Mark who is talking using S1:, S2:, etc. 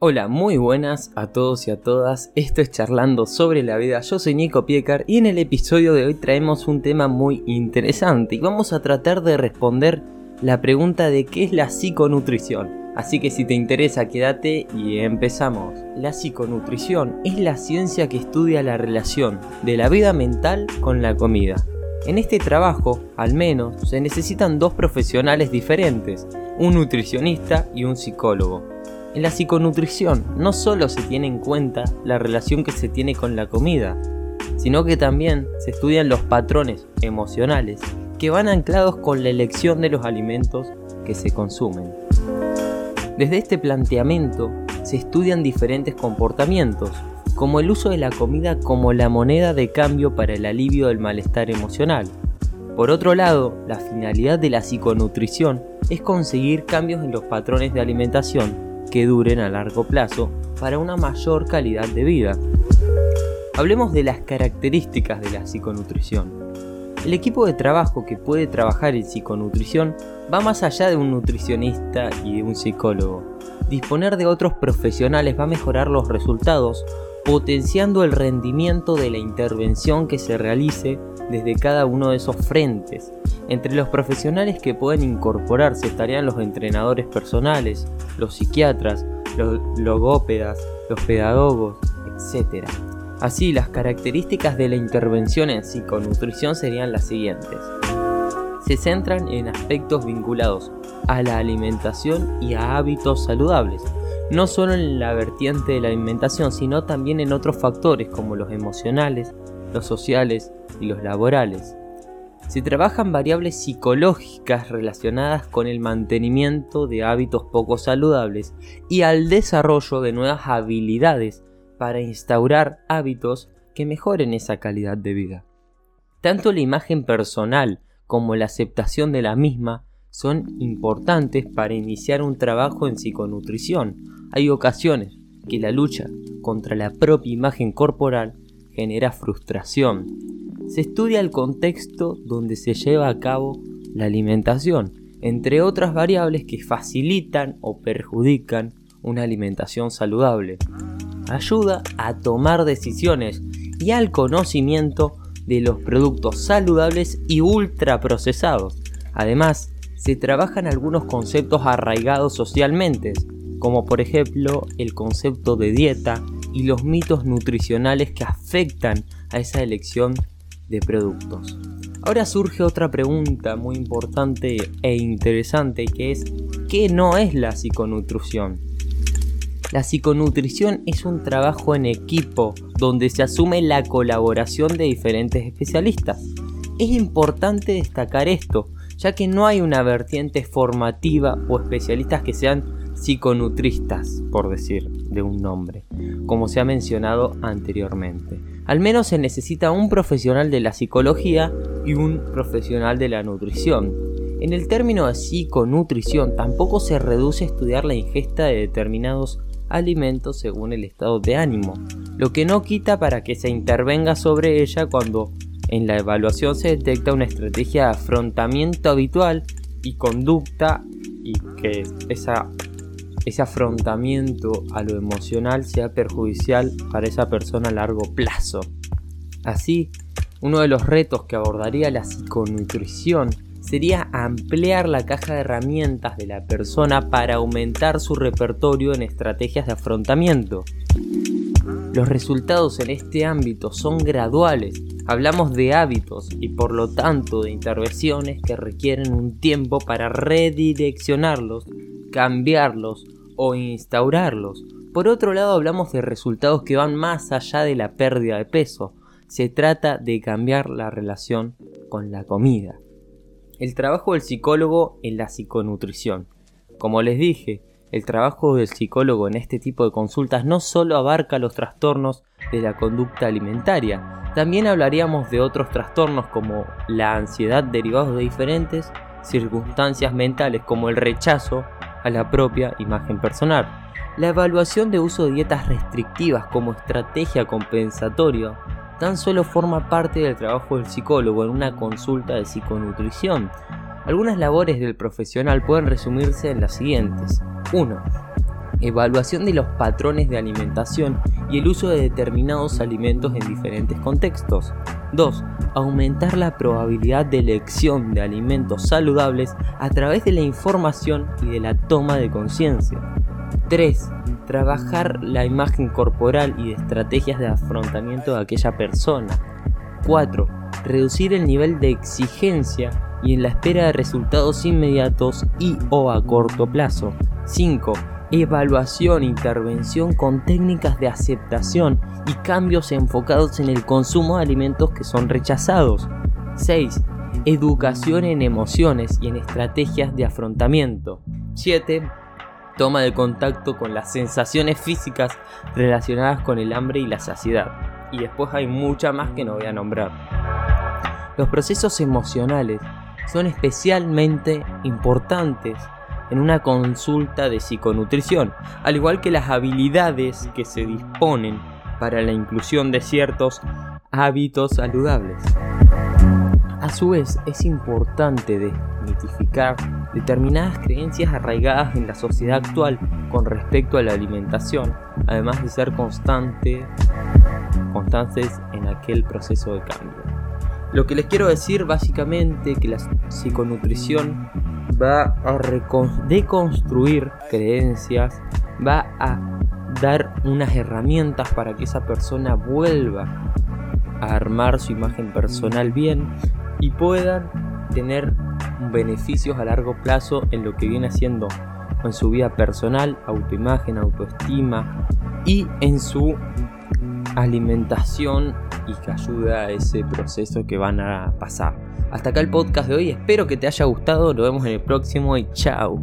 S1: Hola, muy buenas a todos y a todas. Esto es Charlando sobre la vida. Yo soy Nico Piecar y en el episodio de hoy traemos un tema muy interesante y vamos a tratar de responder la pregunta de qué es la psiconutrición. Así que si te interesa, quédate y empezamos. La psiconutrición es la ciencia que estudia la relación de la vida mental con la comida. En este trabajo, al menos, se necesitan dos profesionales diferentes, un nutricionista y un psicólogo. En la psiconutrición no solo se tiene en cuenta la relación que se tiene con la comida, sino que también se estudian los patrones emocionales que van anclados con la elección de los alimentos que se consumen. Desde este planteamiento se estudian diferentes comportamientos, como el uso de la comida como la moneda de cambio para el alivio del malestar emocional. Por otro lado, la finalidad de la psiconutrición es conseguir cambios en los patrones de alimentación que duren a largo plazo para una mayor calidad de vida. Hablemos de las características de la psiconutrición. El equipo de trabajo que puede trabajar en psiconutrición va más allá de un nutricionista y de un psicólogo. Disponer de otros profesionales va a mejorar los resultados, potenciando el rendimiento de la intervención que se realice desde cada uno de esos frentes, entre los profesionales que pueden incorporarse estarían los entrenadores personales, los psiquiatras, los logópedas, los pedagogos, etc. Así, las características de la intervención en psiconutrición serían las siguientes. Se centran en aspectos vinculados a la alimentación y a hábitos saludables, no solo en la vertiente de la alimentación, sino también en otros factores como los emocionales, los sociales y los laborales se trabajan variables psicológicas relacionadas con el mantenimiento de hábitos poco saludables y al desarrollo de nuevas habilidades para instaurar hábitos que mejoren esa calidad de vida. Tanto la imagen personal como la aceptación de la misma son importantes para iniciar un trabajo en psiconutrición. Hay ocasiones que la lucha contra la propia imagen corporal genera frustración, se estudia el contexto donde se lleva a cabo la alimentación, entre otras variables que facilitan o perjudican una alimentación saludable. Ayuda a tomar decisiones y al conocimiento de los productos saludables y ultraprocesados. Además, se trabajan algunos conceptos arraigados socialmente, como por ejemplo el concepto de dieta y los mitos nutricionales que afectan a esa elección de productos. Ahora surge otra pregunta muy importante e interesante que es ¿qué no es la psiconutrición? La psiconutrición es un trabajo en equipo donde se asume la colaboración de diferentes especialistas. Es importante destacar esto, ya que no hay una vertiente formativa o especialistas que sean psiconutristas, por decir de un nombre, como se ha mencionado anteriormente. Al menos se necesita un profesional de la psicología y un profesional de la nutrición. En el término de psiconutrición tampoco se reduce a estudiar la ingesta de determinados alimentos según el estado de ánimo, lo que no quita para que se intervenga sobre ella cuando en la evaluación se detecta una estrategia de afrontamiento habitual y conducta y que ese afrontamiento a lo emocional sea perjudicial para esa persona a largo plazo. Así, uno de los retos que abordaría la psiconutrición sería ampliar la caja de herramientas de la persona para aumentar su repertorio en estrategias de afrontamiento. Los resultados en este ámbito son graduales, hablamos de hábitos y por lo tanto de intervenciones que requieren un tiempo para redireccionarlos, cambiarlos o instaurarlos. Por otro lado hablamos de resultados que van más allá de la pérdida de peso. Se trata de cambiar la relación con la comida. El trabajo del psicólogo en la psiconutrición. Como les dije, el trabajo del psicólogo en este tipo de consultas no solo abarca los trastornos de la conducta alimentaria, también hablaríamos de otros trastornos como la ansiedad derivados de diferentes circunstancias mentales como el rechazo a la propia imagen personal. La evaluación de uso de dietas restrictivas como estrategia compensatoria tan solo forma parte del trabajo del psicólogo en una consulta de psiconutrición. Algunas labores del profesional pueden resumirse en las siguientes. 1. evaluación de los patrones de alimentación y el uso de determinados alimentos en diferentes contextos. 2. Aumentar la probabilidad de elección de alimentos saludables a través de la información y de la toma de conciencia. 3. Trabajar la imagen corporal y de estrategias de afrontamiento de aquella persona. 4. Reducir el nivel de exigencia y en la espera de resultados inmediatos y o a corto plazo. 5 evaluación, intervención con técnicas de aceptación y cambios enfocados en el consumo de alimentos que son rechazados. 6. Educación en emociones y en estrategias de afrontamiento. 7. Toma de contacto con las sensaciones físicas relacionadas con el hambre y la saciedad. Y después hay mucha más que no voy a nombrar. Los procesos emocionales son especialmente importantes en una consulta de psiconutrición, al igual que las habilidades que se disponen para la inclusión de ciertos hábitos saludables. A su vez, es importante desmitificar determinadas creencias arraigadas en la sociedad actual con respecto a la alimentación, además de ser constante, constantes en aquel proceso de cambio. Lo que les quiero decir básicamente que la psiconutrición va a deconstruir creencias, va a dar unas herramientas para que esa persona vuelva a armar su imagen personal bien y puedan tener beneficios a largo plazo en lo que viene haciendo en su vida personal, autoimagen, autoestima y en su alimentación y que ayuda a ese proceso que van a pasar. Hasta acá el podcast de hoy, espero que te haya gustado, nos vemos en el próximo y chao.